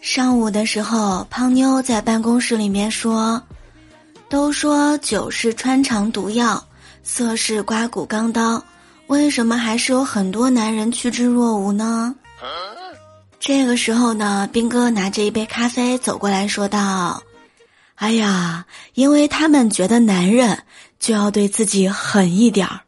上午的时候胖妞在办公室里面说都说酒是穿肠毒药色是刮骨钢刀为什么还是有很多男人趋之若鹜呢？这个时候呢兵哥拿着一杯咖啡走过来说道哎呀因为他们觉得男人就要对自己狠一点儿。